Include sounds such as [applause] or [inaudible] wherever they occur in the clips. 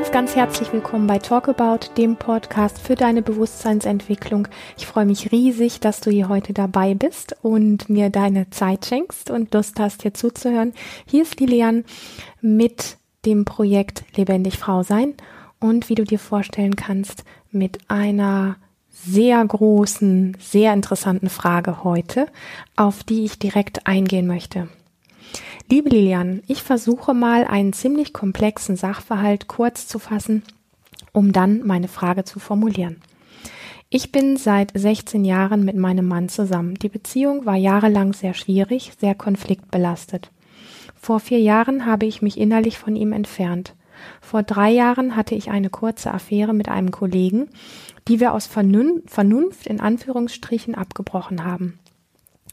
ganz, ganz herzlich willkommen bei Talk About, dem Podcast für deine Bewusstseinsentwicklung. Ich freue mich riesig, dass du hier heute dabei bist und mir deine Zeit schenkst und Lust hast, hier zuzuhören. Hier ist Lilian mit dem Projekt Lebendig Frau sein und wie du dir vorstellen kannst, mit einer sehr großen, sehr interessanten Frage heute, auf die ich direkt eingehen möchte. Liebe Lilian, ich versuche mal einen ziemlich komplexen Sachverhalt kurz zu fassen, um dann meine Frage zu formulieren. Ich bin seit 16 Jahren mit meinem Mann zusammen. Die Beziehung war jahrelang sehr schwierig, sehr konfliktbelastet. Vor vier Jahren habe ich mich innerlich von ihm entfernt. Vor drei Jahren hatte ich eine kurze Affäre mit einem Kollegen, die wir aus Vernunft in Anführungsstrichen abgebrochen haben.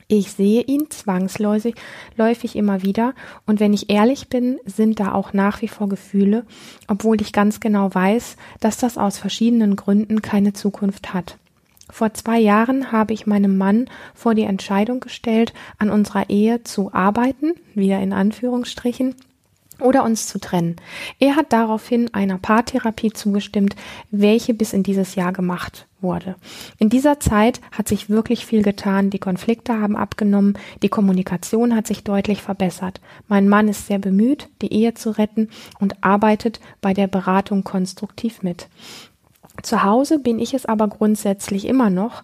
Ich sehe ihn zwangsläufig läufig immer wieder und wenn ich ehrlich bin, sind da auch nach wie vor Gefühle, obwohl ich ganz genau weiß, dass das aus verschiedenen Gründen keine Zukunft hat. Vor zwei Jahren habe ich meinem Mann vor die Entscheidung gestellt, an unserer Ehe zu arbeiten, wieder in Anführungsstrichen, oder uns zu trennen. Er hat daraufhin einer Paartherapie zugestimmt, welche bis in dieses Jahr gemacht wurde. In dieser Zeit hat sich wirklich viel getan, die Konflikte haben abgenommen, die Kommunikation hat sich deutlich verbessert. Mein Mann ist sehr bemüht, die Ehe zu retten und arbeitet bei der Beratung konstruktiv mit. Zu Hause bin ich es aber grundsätzlich immer noch,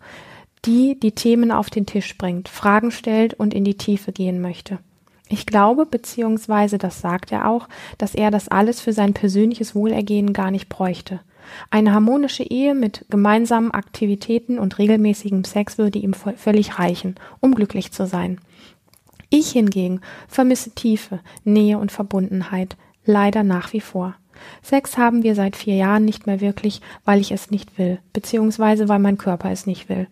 die die Themen auf den Tisch bringt, Fragen stellt und in die Tiefe gehen möchte. Ich glaube, beziehungsweise das sagt er auch, dass er das alles für sein persönliches Wohlergehen gar nicht bräuchte. Eine harmonische Ehe mit gemeinsamen Aktivitäten und regelmäßigem Sex würde ihm völlig reichen, um glücklich zu sein. Ich hingegen vermisse Tiefe, Nähe und Verbundenheit, leider nach wie vor. Sex haben wir seit vier Jahren nicht mehr wirklich, weil ich es nicht will, beziehungsweise weil mein Körper es nicht will.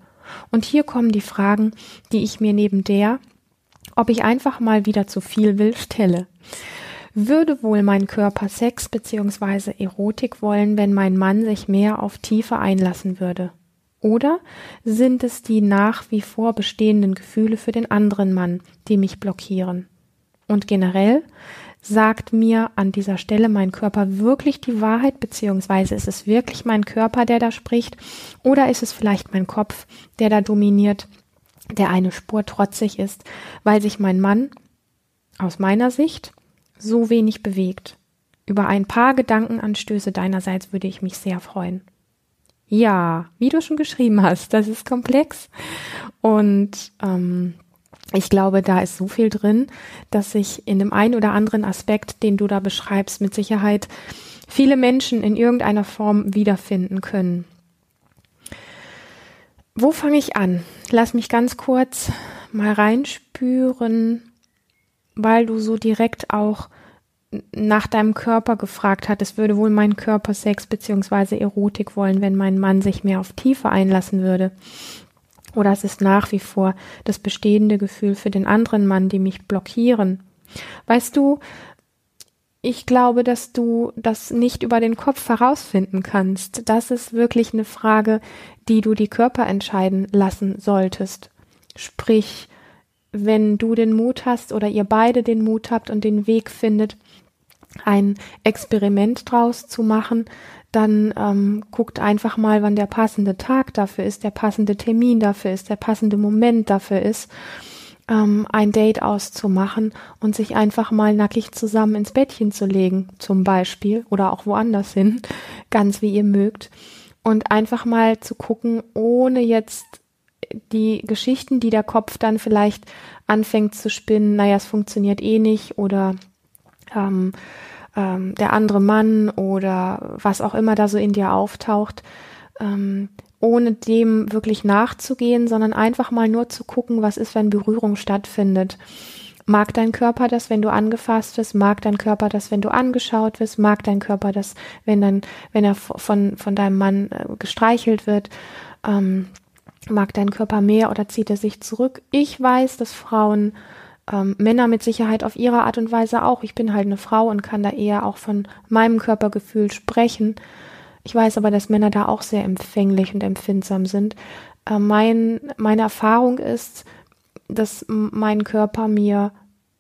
Und hier kommen die Fragen, die ich mir neben der, ob ich einfach mal wieder zu viel will, stelle. Würde wohl mein Körper Sex bzw. Erotik wollen, wenn mein Mann sich mehr auf Tiefe einlassen würde? Oder sind es die nach wie vor bestehenden Gefühle für den anderen Mann, die mich blockieren? Und generell, sagt mir an dieser Stelle mein Körper wirklich die Wahrheit, beziehungsweise ist es wirklich mein Körper, der da spricht, oder ist es vielleicht mein Kopf, der da dominiert? Der eine Spur trotzig ist, weil sich mein Mann aus meiner Sicht so wenig bewegt. Über ein paar Gedankenanstöße deinerseits würde ich mich sehr freuen. Ja, wie du schon geschrieben hast, das ist komplex und ähm, ich glaube, da ist so viel drin, dass sich in dem einen oder anderen Aspekt, den du da beschreibst, mit Sicherheit viele Menschen in irgendeiner Form wiederfinden können. Wo fange ich an? Lass mich ganz kurz mal reinspüren, weil du so direkt auch nach deinem Körper gefragt hattest, würde wohl mein Körper Sex beziehungsweise Erotik wollen, wenn mein Mann sich mehr auf Tiefe einlassen würde. Oder es ist nach wie vor das bestehende Gefühl für den anderen Mann, die mich blockieren. Weißt du, ich glaube, dass du das nicht über den Kopf herausfinden kannst. Das ist wirklich eine Frage, die du die Körper entscheiden lassen solltest. Sprich, wenn du den Mut hast oder ihr beide den Mut habt und den Weg findet, ein Experiment draus zu machen, dann ähm, guckt einfach mal, wann der passende Tag dafür ist, der passende Termin dafür ist, der passende Moment dafür ist ähm, ein Date auszumachen und sich einfach mal nackig zusammen ins Bettchen zu legen, zum Beispiel, oder auch woanders hin, [laughs] ganz wie ihr mögt. Und einfach mal zu gucken, ohne jetzt die Geschichten, die der Kopf dann vielleicht anfängt zu spinnen, naja, es funktioniert eh nicht oder ähm, ähm, der andere Mann oder was auch immer da so in dir auftaucht, ähm, ohne dem wirklich nachzugehen, sondern einfach mal nur zu gucken, was ist, wenn Berührung stattfindet. Mag dein Körper das, wenn du angefasst wirst? Mag dein Körper das, wenn du angeschaut wirst? Mag dein Körper das, wenn dann, wenn er von, von deinem Mann äh, gestreichelt wird? Ähm, mag dein Körper mehr oder zieht er sich zurück? Ich weiß, dass Frauen, ähm, Männer mit Sicherheit auf ihre Art und Weise auch. Ich bin halt eine Frau und kann da eher auch von meinem Körpergefühl sprechen. Ich weiß aber, dass Männer da auch sehr empfänglich und empfindsam sind. Äh, mein, meine Erfahrung ist, dass mein Körper mir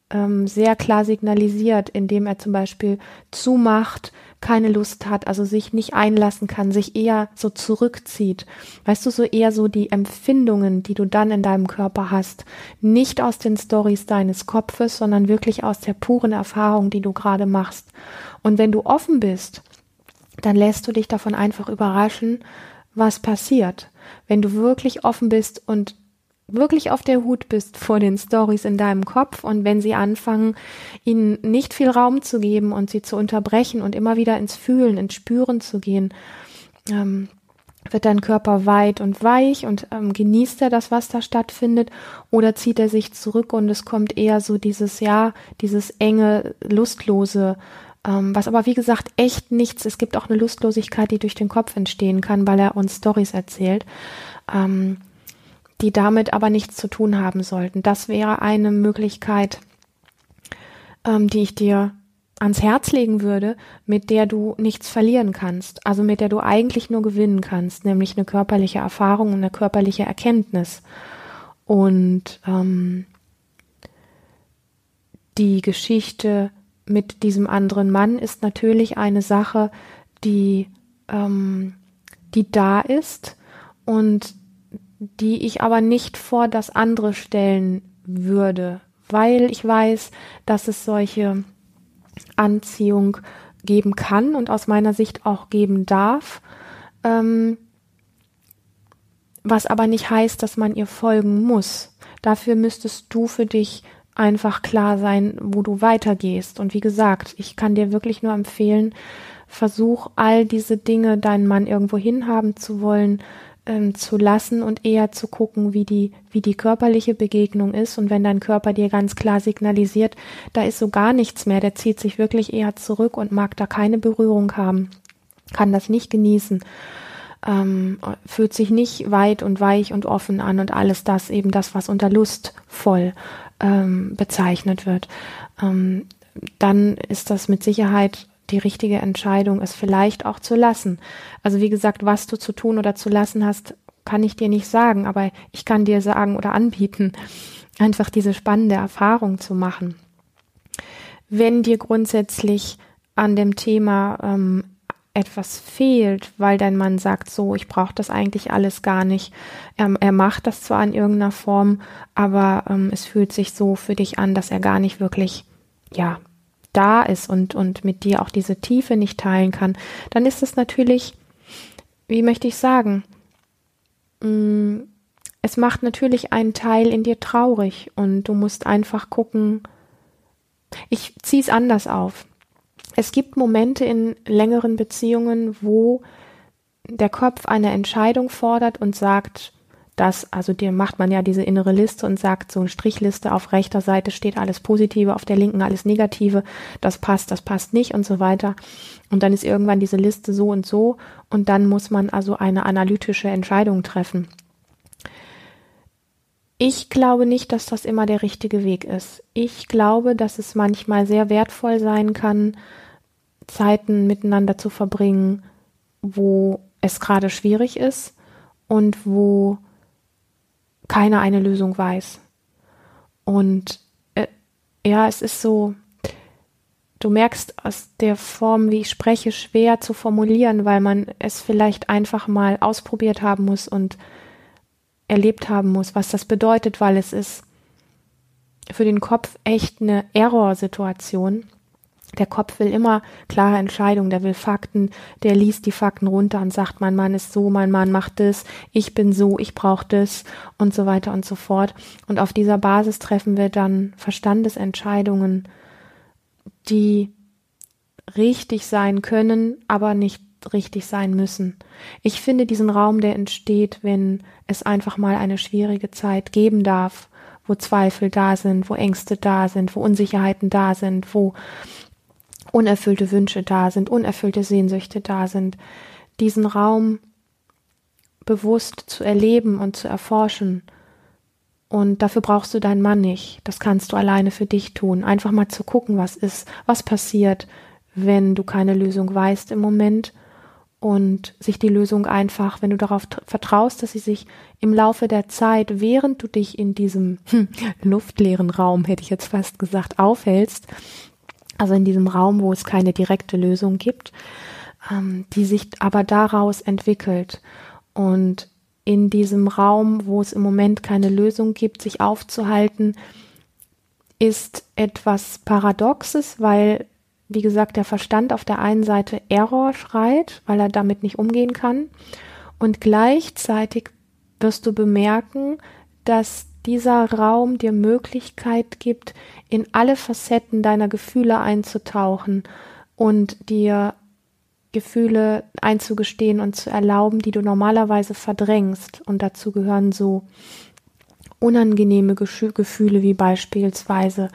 ähm, sehr klar signalisiert, indem er zum Beispiel zumacht, keine Lust hat, also sich nicht einlassen kann, sich eher so zurückzieht. Weißt du, so eher so die Empfindungen, die du dann in deinem Körper hast, nicht aus den Stories deines Kopfes, sondern wirklich aus der puren Erfahrung, die du gerade machst. Und wenn du offen bist, dann lässt du dich davon einfach überraschen, was passiert. Wenn du wirklich offen bist und wirklich auf der Hut bist vor den Stories in deinem Kopf und wenn sie anfangen, ihnen nicht viel Raum zu geben und sie zu unterbrechen und immer wieder ins Fühlen, ins Spüren zu gehen, ähm, wird dein Körper weit und weich und ähm, genießt er das, was da stattfindet, oder zieht er sich zurück und es kommt eher so dieses, ja, dieses enge, lustlose, ähm, was aber wie gesagt echt nichts, es gibt auch eine Lustlosigkeit, die durch den Kopf entstehen kann, weil er uns Stories erzählt. Ähm, die damit aber nichts zu tun haben sollten. Das wäre eine Möglichkeit, ähm, die ich dir ans Herz legen würde, mit der du nichts verlieren kannst, also mit der du eigentlich nur gewinnen kannst, nämlich eine körperliche Erfahrung und eine körperliche Erkenntnis. Und ähm, die Geschichte mit diesem anderen Mann ist natürlich eine Sache, die, ähm, die da ist und die ich aber nicht vor das andere stellen würde, weil ich weiß, dass es solche Anziehung geben kann und aus meiner Sicht auch geben darf, ähm, was aber nicht heißt, dass man ihr folgen muss. Dafür müsstest du für dich einfach klar sein, wo du weitergehst. Und wie gesagt, ich kann dir wirklich nur empfehlen, versuch all diese Dinge, deinen Mann irgendwo hinhaben zu wollen, ähm, zu lassen und eher zu gucken, wie die, wie die körperliche Begegnung ist. Und wenn dein Körper dir ganz klar signalisiert, da ist so gar nichts mehr, der zieht sich wirklich eher zurück und mag da keine Berührung haben, kann das nicht genießen, ähm, fühlt sich nicht weit und weich und offen an und alles das eben das, was unter lustvoll ähm, bezeichnet wird. Ähm, dann ist das mit Sicherheit die richtige Entscheidung, es vielleicht auch zu lassen. Also wie gesagt, was du zu tun oder zu lassen hast, kann ich dir nicht sagen, aber ich kann dir sagen oder anbieten, einfach diese spannende Erfahrung zu machen. Wenn dir grundsätzlich an dem Thema ähm, etwas fehlt, weil dein Mann sagt, so, ich brauche das eigentlich alles gar nicht. Er, er, macht das zwar in irgendeiner Form, aber ähm, es fühlt sich so für dich an, dass er gar nicht wirklich, ja, da ist und, und mit dir auch diese Tiefe nicht teilen kann, dann ist es natürlich, wie möchte ich sagen, mm, es macht natürlich einen Teil in dir traurig und du musst einfach gucken, ich ziehe es anders auf. Es gibt Momente in längeren Beziehungen, wo der Kopf eine Entscheidung fordert und sagt, das, also dir macht man ja diese innere Liste und sagt so eine Strichliste auf rechter Seite steht alles Positive, auf der linken alles Negative, das passt, das passt nicht und so weiter. Und dann ist irgendwann diese Liste so und so und dann muss man also eine analytische Entscheidung treffen. Ich glaube nicht, dass das immer der richtige Weg ist. Ich glaube, dass es manchmal sehr wertvoll sein kann, Zeiten miteinander zu verbringen, wo es gerade schwierig ist und wo keiner eine Lösung weiß. Und äh, ja, es ist so, du merkst aus der Form, wie ich spreche, schwer zu formulieren, weil man es vielleicht einfach mal ausprobiert haben muss und erlebt haben muss, was das bedeutet, weil es ist für den Kopf echt eine Error-Situation der Kopf will immer klare Entscheidungen, der will Fakten, der liest die Fakten runter und sagt, mein Mann ist so, mein Mann macht das, ich bin so, ich brauche das und so weiter und so fort. Und auf dieser Basis treffen wir dann Verstandesentscheidungen, die richtig sein können, aber nicht richtig sein müssen. Ich finde diesen Raum, der entsteht, wenn es einfach mal eine schwierige Zeit geben darf, wo Zweifel da sind, wo Ängste da sind, wo Unsicherheiten da sind, wo unerfüllte Wünsche da sind, unerfüllte Sehnsüchte da sind, diesen Raum bewusst zu erleben und zu erforschen. Und dafür brauchst du deinen Mann nicht. Das kannst du alleine für dich tun. Einfach mal zu gucken, was ist, was passiert, wenn du keine Lösung weißt im Moment und sich die Lösung einfach, wenn du darauf vertraust, dass sie sich im Laufe der Zeit, während du dich in diesem hm, luftleeren Raum, hätte ich jetzt fast gesagt, aufhältst, also in diesem Raum, wo es keine direkte Lösung gibt, ähm, die sich aber daraus entwickelt. Und in diesem Raum, wo es im Moment keine Lösung gibt, sich aufzuhalten, ist etwas Paradoxes, weil, wie gesagt, der Verstand auf der einen Seite Error schreit, weil er damit nicht umgehen kann. Und gleichzeitig wirst du bemerken, dass dieser Raum dir Möglichkeit gibt, in alle Facetten deiner Gefühle einzutauchen und dir Gefühle einzugestehen und zu erlauben, die du normalerweise verdrängst. Und dazu gehören so unangenehme Gefühle wie beispielsweise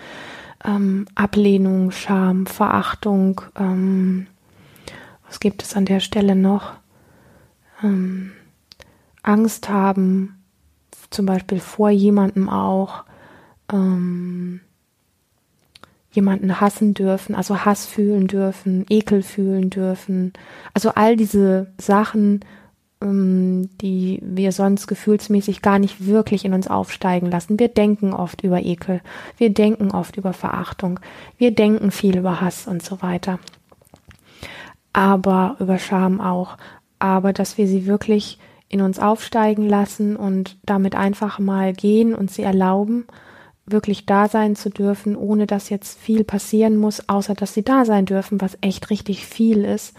ähm, Ablehnung, Scham, Verachtung. Ähm, was gibt es an der Stelle noch? Ähm, Angst haben, zum Beispiel vor jemandem auch. Ähm, jemanden hassen dürfen, also Hass fühlen dürfen, Ekel fühlen dürfen. Also all diese Sachen, die wir sonst gefühlsmäßig gar nicht wirklich in uns aufsteigen lassen. Wir denken oft über Ekel, wir denken oft über Verachtung, wir denken viel über Hass und so weiter. Aber über Scham auch. Aber dass wir sie wirklich in uns aufsteigen lassen und damit einfach mal gehen und sie erlauben wirklich da sein zu dürfen, ohne dass jetzt viel passieren muss, außer dass sie da sein dürfen, was echt richtig viel ist.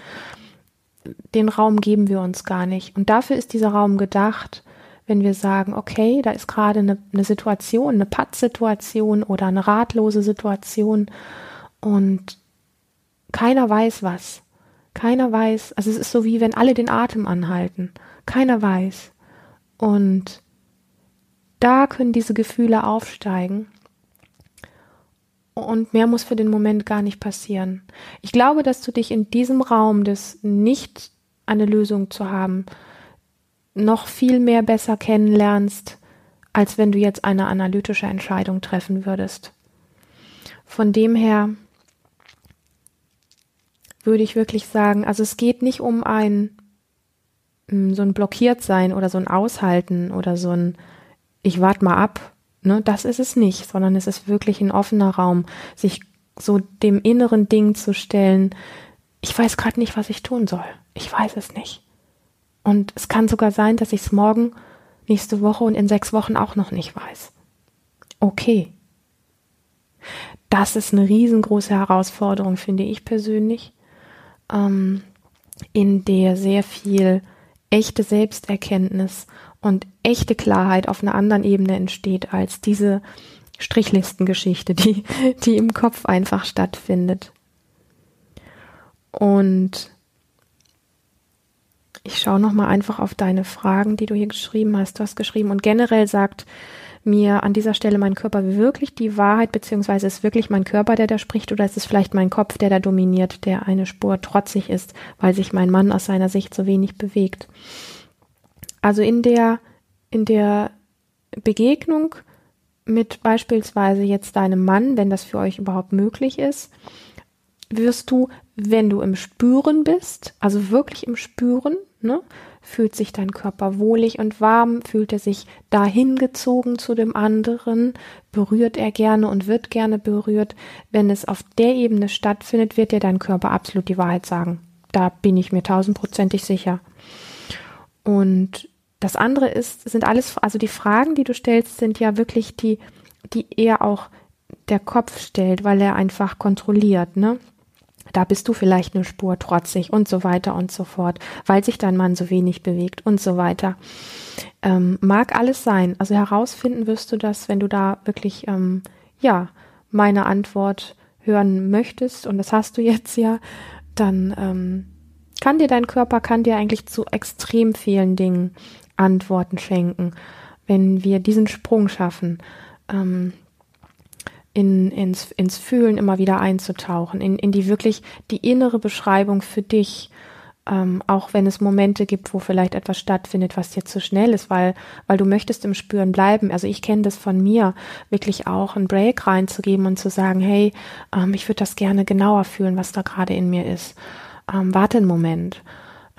Den Raum geben wir uns gar nicht. Und dafür ist dieser Raum gedacht, wenn wir sagen, okay, da ist gerade eine, eine Situation, eine Pattsituation oder eine ratlose Situation und keiner weiß was. Keiner weiß, also es ist so wie wenn alle den Atem anhalten. Keiner weiß. Und da können diese Gefühle aufsteigen. Und mehr muss für den Moment gar nicht passieren. Ich glaube, dass du dich in diesem Raum des nicht eine Lösung zu haben, noch viel mehr besser kennenlernst, als wenn du jetzt eine analytische Entscheidung treffen würdest. Von dem her würde ich wirklich sagen, also es geht nicht um ein so ein blockiert sein oder so ein Aushalten oder so ein ich warte mal ab, ne, das ist es nicht, sondern es ist wirklich ein offener Raum, sich so dem inneren Ding zu stellen, ich weiß gerade nicht, was ich tun soll. Ich weiß es nicht. Und es kann sogar sein, dass ich es morgen, nächste Woche und in sechs Wochen auch noch nicht weiß. Okay. Das ist eine riesengroße Herausforderung, finde ich persönlich, ähm, in der sehr viel echte Selbsterkenntnis und echte Klarheit auf einer anderen Ebene entsteht als diese Strichlistengeschichte, die, die im Kopf einfach stattfindet. Und ich schaue nochmal einfach auf deine Fragen, die du hier geschrieben hast. Du hast geschrieben und generell sagt mir an dieser Stelle mein Körper wirklich die Wahrheit, beziehungsweise ist wirklich mein Körper, der da spricht, oder ist es vielleicht mein Kopf, der da dominiert, der eine Spur trotzig ist, weil sich mein Mann aus seiner Sicht so wenig bewegt. Also in der, in der Begegnung mit beispielsweise jetzt deinem Mann, wenn das für euch überhaupt möglich ist, wirst du, wenn du im Spüren bist, also wirklich im Spüren, ne, fühlt sich dein Körper wohlig und warm, fühlt er sich dahin gezogen zu dem anderen, berührt er gerne und wird gerne berührt. Wenn es auf der Ebene stattfindet, wird dir dein Körper absolut die Wahrheit sagen. Da bin ich mir tausendprozentig sicher. Und das andere ist, sind alles, also die Fragen, die du stellst, sind ja wirklich die, die eher auch der Kopf stellt, weil er einfach kontrolliert, ne? Da bist du vielleicht eine Spur trotzig und so weiter und so fort, weil sich dein Mann so wenig bewegt und so weiter. Ähm, mag alles sein. Also herausfinden wirst du das, wenn du da wirklich, ähm, ja, meine Antwort hören möchtest und das hast du jetzt ja, dann ähm, kann dir dein Körper, kann dir eigentlich zu extrem vielen Dingen Antworten schenken, wenn wir diesen Sprung schaffen, ähm, in, ins, ins Fühlen immer wieder einzutauchen, in, in die wirklich die innere Beschreibung für dich, ähm, auch wenn es Momente gibt, wo vielleicht etwas stattfindet, was dir zu schnell ist, weil, weil du möchtest im Spüren bleiben. Also ich kenne das von mir, wirklich auch einen Break reinzugeben und zu sagen, hey, ähm, ich würde das gerne genauer fühlen, was da gerade in mir ist ähm, warte einen Moment.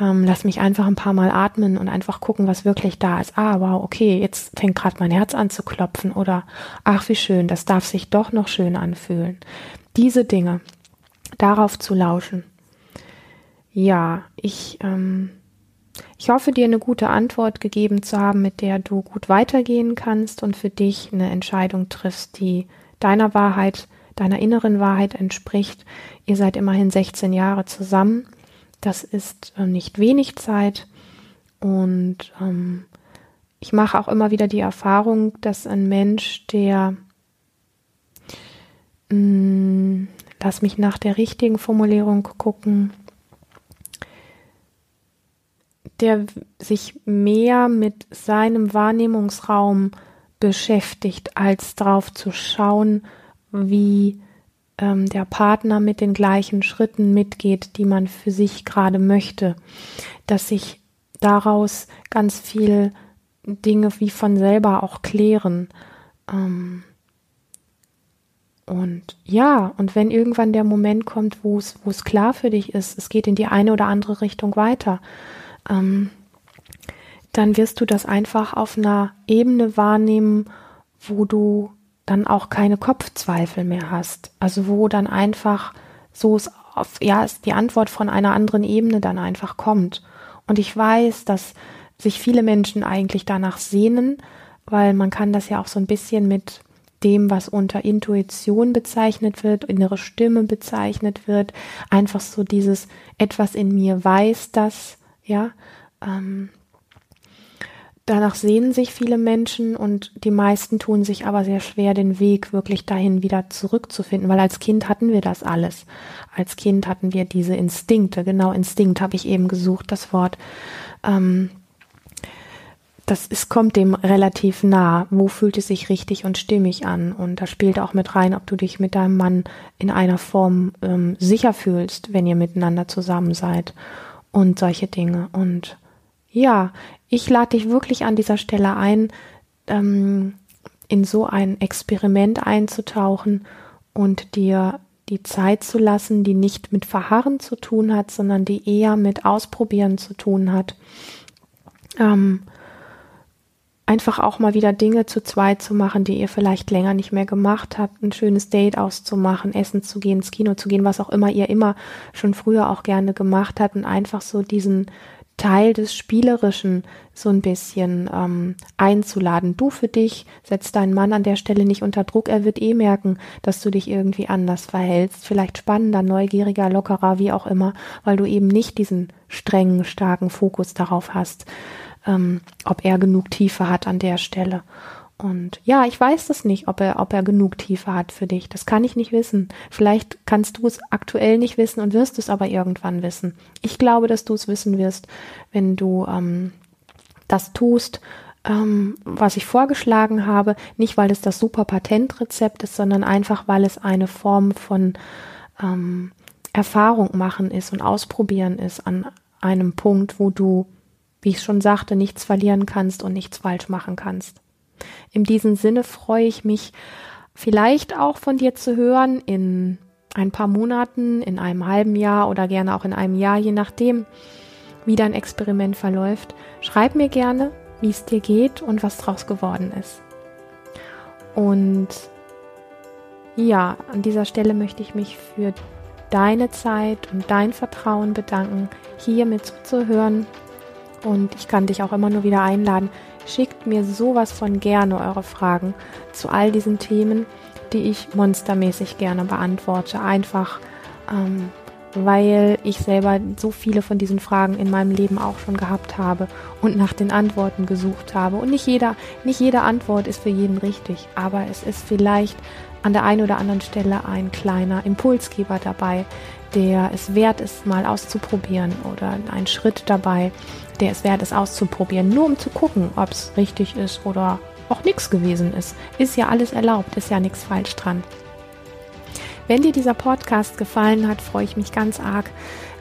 Ähm, lass mich einfach ein paar Mal atmen und einfach gucken, was wirklich da ist. Ah, wow, okay, jetzt fängt gerade mein Herz an zu klopfen oder ach, wie schön, das darf sich doch noch schön anfühlen. Diese Dinge. darauf zu lauschen. Ja, ich, ähm, ich hoffe, dir eine gute Antwort gegeben zu haben, mit der du gut weitergehen kannst und für dich eine Entscheidung triffst, die deiner Wahrheit, deiner inneren Wahrheit entspricht. Ihr seid immerhin 16 Jahre zusammen. Das ist äh, nicht wenig Zeit. Und ähm, ich mache auch immer wieder die Erfahrung, dass ein Mensch, der mh, mm, lass mich nach der richtigen Formulierung gucken, der sich mehr mit seinem Wahrnehmungsraum beschäftigt, als drauf zu schauen, wie ähm, der Partner mit den gleichen Schritten mitgeht, die man für sich gerade möchte, dass sich daraus ganz viel Dinge wie von selber auch klären. Ähm, und ja, und wenn irgendwann der Moment kommt, wo es, wo es klar für dich ist, es geht in die eine oder andere Richtung weiter, ähm, dann wirst du das einfach auf einer Ebene wahrnehmen, wo du dann auch keine Kopfzweifel mehr hast. Also wo dann einfach so es auf, ja, die Antwort von einer anderen Ebene dann einfach kommt. Und ich weiß, dass sich viele Menschen eigentlich danach sehnen, weil man kann das ja auch so ein bisschen mit dem, was unter Intuition bezeichnet wird, innere Stimme bezeichnet wird, einfach so dieses etwas in mir weiß das, ja, ähm, danach sehnen sich viele Menschen und die meisten tun sich aber sehr schwer, den Weg wirklich dahin wieder zurückzufinden, weil als Kind hatten wir das alles. Als Kind hatten wir diese Instinkte, genau Instinkt habe ich eben gesucht, das Wort. Ähm, das ist, kommt dem relativ nah. Wo fühlt es sich richtig und stimmig an? Und da spielt auch mit rein, ob du dich mit deinem Mann in einer Form ähm, sicher fühlst, wenn ihr miteinander zusammen seid und solche Dinge. Und ja, ich lade dich wirklich an dieser Stelle ein, ähm, in so ein Experiment einzutauchen und dir die Zeit zu lassen, die nicht mit Verharren zu tun hat, sondern die eher mit Ausprobieren zu tun hat. Ähm, einfach auch mal wieder Dinge zu zweit zu machen, die ihr vielleicht länger nicht mehr gemacht habt, ein schönes Date auszumachen, essen zu gehen, ins Kino zu gehen, was auch immer ihr immer schon früher auch gerne gemacht habt und einfach so diesen Teil des Spielerischen so ein bisschen ähm, einzuladen. Du für dich setzt deinen Mann an der Stelle nicht unter Druck. Er wird eh merken, dass du dich irgendwie anders verhältst. Vielleicht spannender, neugieriger, lockerer, wie auch immer, weil du eben nicht diesen strengen, starken Fokus darauf hast ähm, ob er genug Tiefe hat an der Stelle. Und ja, ich weiß das nicht, ob er, ob er genug Tiefe hat für dich. Das kann ich nicht wissen. Vielleicht kannst du es aktuell nicht wissen und wirst es aber irgendwann wissen. Ich glaube, dass du es wissen wirst, wenn du ähm, das tust, ähm, was ich vorgeschlagen habe. Nicht, weil es das super Patentrezept ist, sondern einfach, weil es eine Form von ähm, Erfahrung machen ist und ausprobieren ist an einem Punkt, wo du wie ich schon sagte, nichts verlieren kannst und nichts falsch machen kannst. In diesem Sinne freue ich mich vielleicht auch von dir zu hören in ein paar Monaten, in einem halben Jahr oder gerne auch in einem Jahr, je nachdem, wie dein Experiment verläuft. Schreib mir gerne, wie es dir geht und was draus geworden ist. Und ja, an dieser Stelle möchte ich mich für deine Zeit und dein Vertrauen bedanken, hier mit zuzuhören und ich kann dich auch immer nur wieder einladen, schickt mir sowas von gerne eure Fragen zu all diesen Themen, die ich monstermäßig gerne beantworte. Einfach, ähm, weil ich selber so viele von diesen Fragen in meinem Leben auch schon gehabt habe und nach den Antworten gesucht habe. Und nicht jeder, nicht jede Antwort ist für jeden richtig, aber es ist vielleicht an der einen oder anderen Stelle ein kleiner Impulsgeber dabei, der es wert ist, mal auszuprobieren oder ein Schritt dabei, der es wert ist, auszuprobieren, nur um zu gucken, ob es richtig ist oder auch nichts gewesen ist. Ist ja alles erlaubt, ist ja nichts falsch dran. Wenn dir dieser Podcast gefallen hat, freue ich mich ganz arg,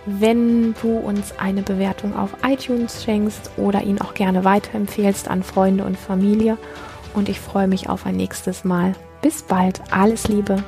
wenn du uns eine Bewertung auf iTunes schenkst oder ihn auch gerne weiterempfehlst an Freunde und Familie. Und ich freue mich auf ein nächstes Mal. Bis bald, alles Liebe.